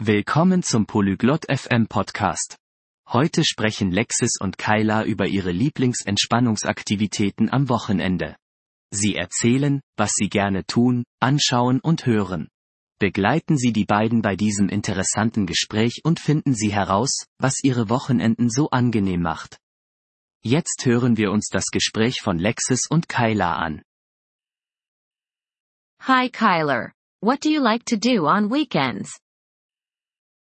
Willkommen zum Polyglot FM Podcast. Heute sprechen Lexis und Kyla über ihre Lieblingsentspannungsaktivitäten am Wochenende. Sie erzählen, was sie gerne tun, anschauen und hören. Begleiten Sie die beiden bei diesem interessanten Gespräch und finden Sie heraus, was Ihre Wochenenden so angenehm macht. Jetzt hören wir uns das Gespräch von Lexis und Kyla an. Hi Kyler. What do you like to do on weekends?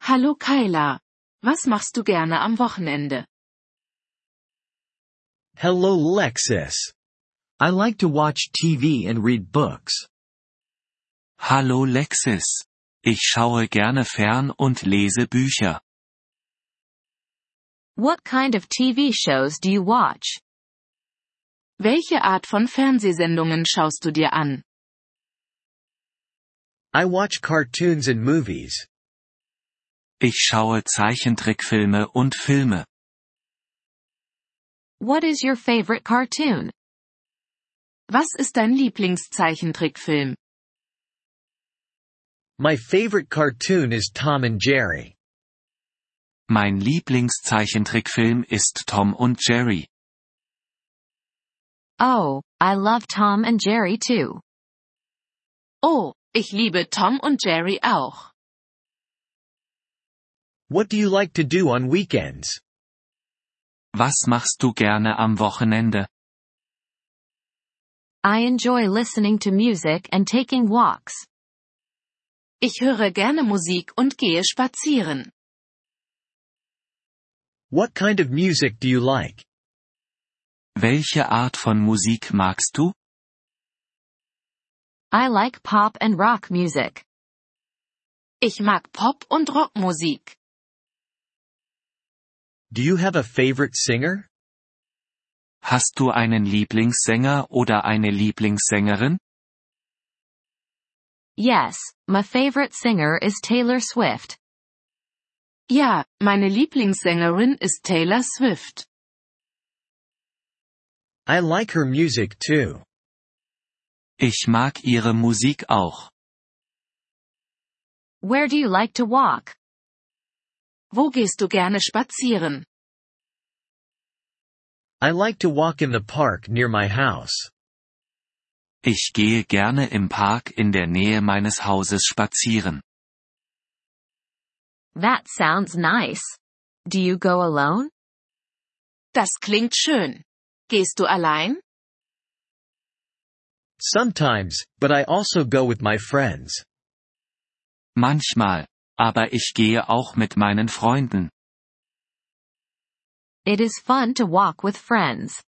Hallo Kyla. Was machst du gerne am Wochenende? Hello Lexis. I like to watch TV and read books. Hallo Lexis. Ich schaue gerne fern und lese Bücher. What kind of TV shows do you watch? Welche Art von Fernsehsendungen schaust du dir an? I watch cartoons and movies. Ich schaue Zeichentrickfilme und Filme. What is your favorite cartoon? Was ist dein Lieblingszeichentrickfilm? My favorite cartoon is Tom and Jerry. Mein Lieblingszeichentrickfilm ist Tom und Jerry. Oh, I love Tom and Jerry too. Oh, ich liebe Tom und Jerry auch. What do you like to do on weekends? Was machst du gerne am Wochenende? I enjoy listening to music and taking walks. Ich höre gerne Musik und gehe spazieren. What kind of music do you like? Welche Art von Musik magst du? I like pop and rock music. Ich mag Pop- und Rockmusik. Do you have a favorite singer? Hast du einen Lieblingssänger oder eine Lieblingssängerin? Yes, my favorite singer is Taylor Swift. Ja, meine Lieblingssängerin ist Taylor Swift. I like her music too. Ich mag ihre Musik auch. Where do you like to walk? Wo gehst du gerne spazieren? I like to walk in the park near my house. Ich gehe gerne im Park in der Nähe meines Hauses spazieren. That sounds nice. Do you go alone? Das klingt schön. Gehst du allein? Sometimes, but I also go with my friends. Manchmal, aber ich gehe auch mit meinen Freunden. It is fun to walk with friends.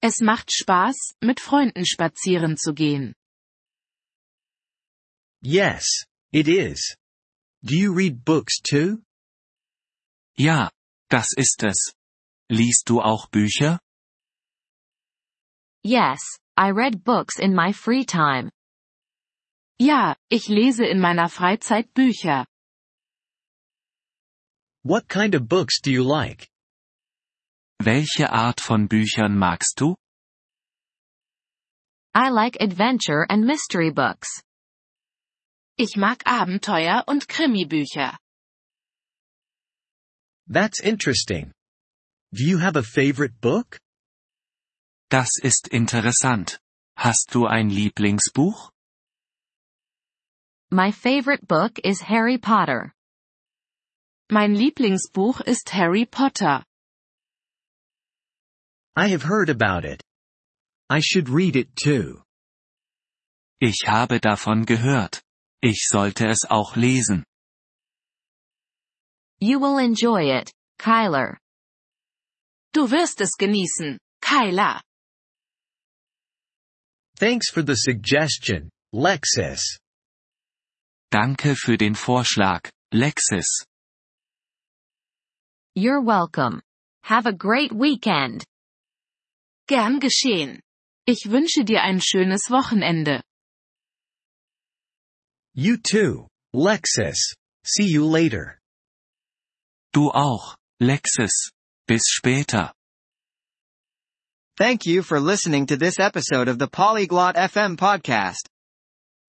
Es macht Spaß, mit Freunden spazieren zu gehen. Yes, it is. Do you read books too? Ja, das ist es. Liest du auch Bücher? Yes, I read books in my free time. Ja, ich lese in meiner Freizeit Bücher. What kind of books do you like? Welche Art von Büchern magst du? I like adventure and mystery books. Ich mag Abenteuer- und Krimibücher. That's interesting. Do you have a favorite book? Das ist interessant. Hast du ein Lieblingsbuch? My favorite book is Harry Potter. Mein Lieblingsbuch ist Harry Potter. I have heard about it. I should read it too. Ich habe davon gehört. Ich sollte es auch lesen. You will enjoy it, Kyler. Du wirst es genießen, Kyla. Thanks for the suggestion, Lexis. Danke für den Vorschlag, Lexis. You're welcome. Have a great weekend. Gern geschehen. Ich wünsche dir ein schönes Wochenende. You too, Lexis. See you later. Du auch, Lexis. Bis später. Thank you for listening to this episode of the Polyglot FM podcast.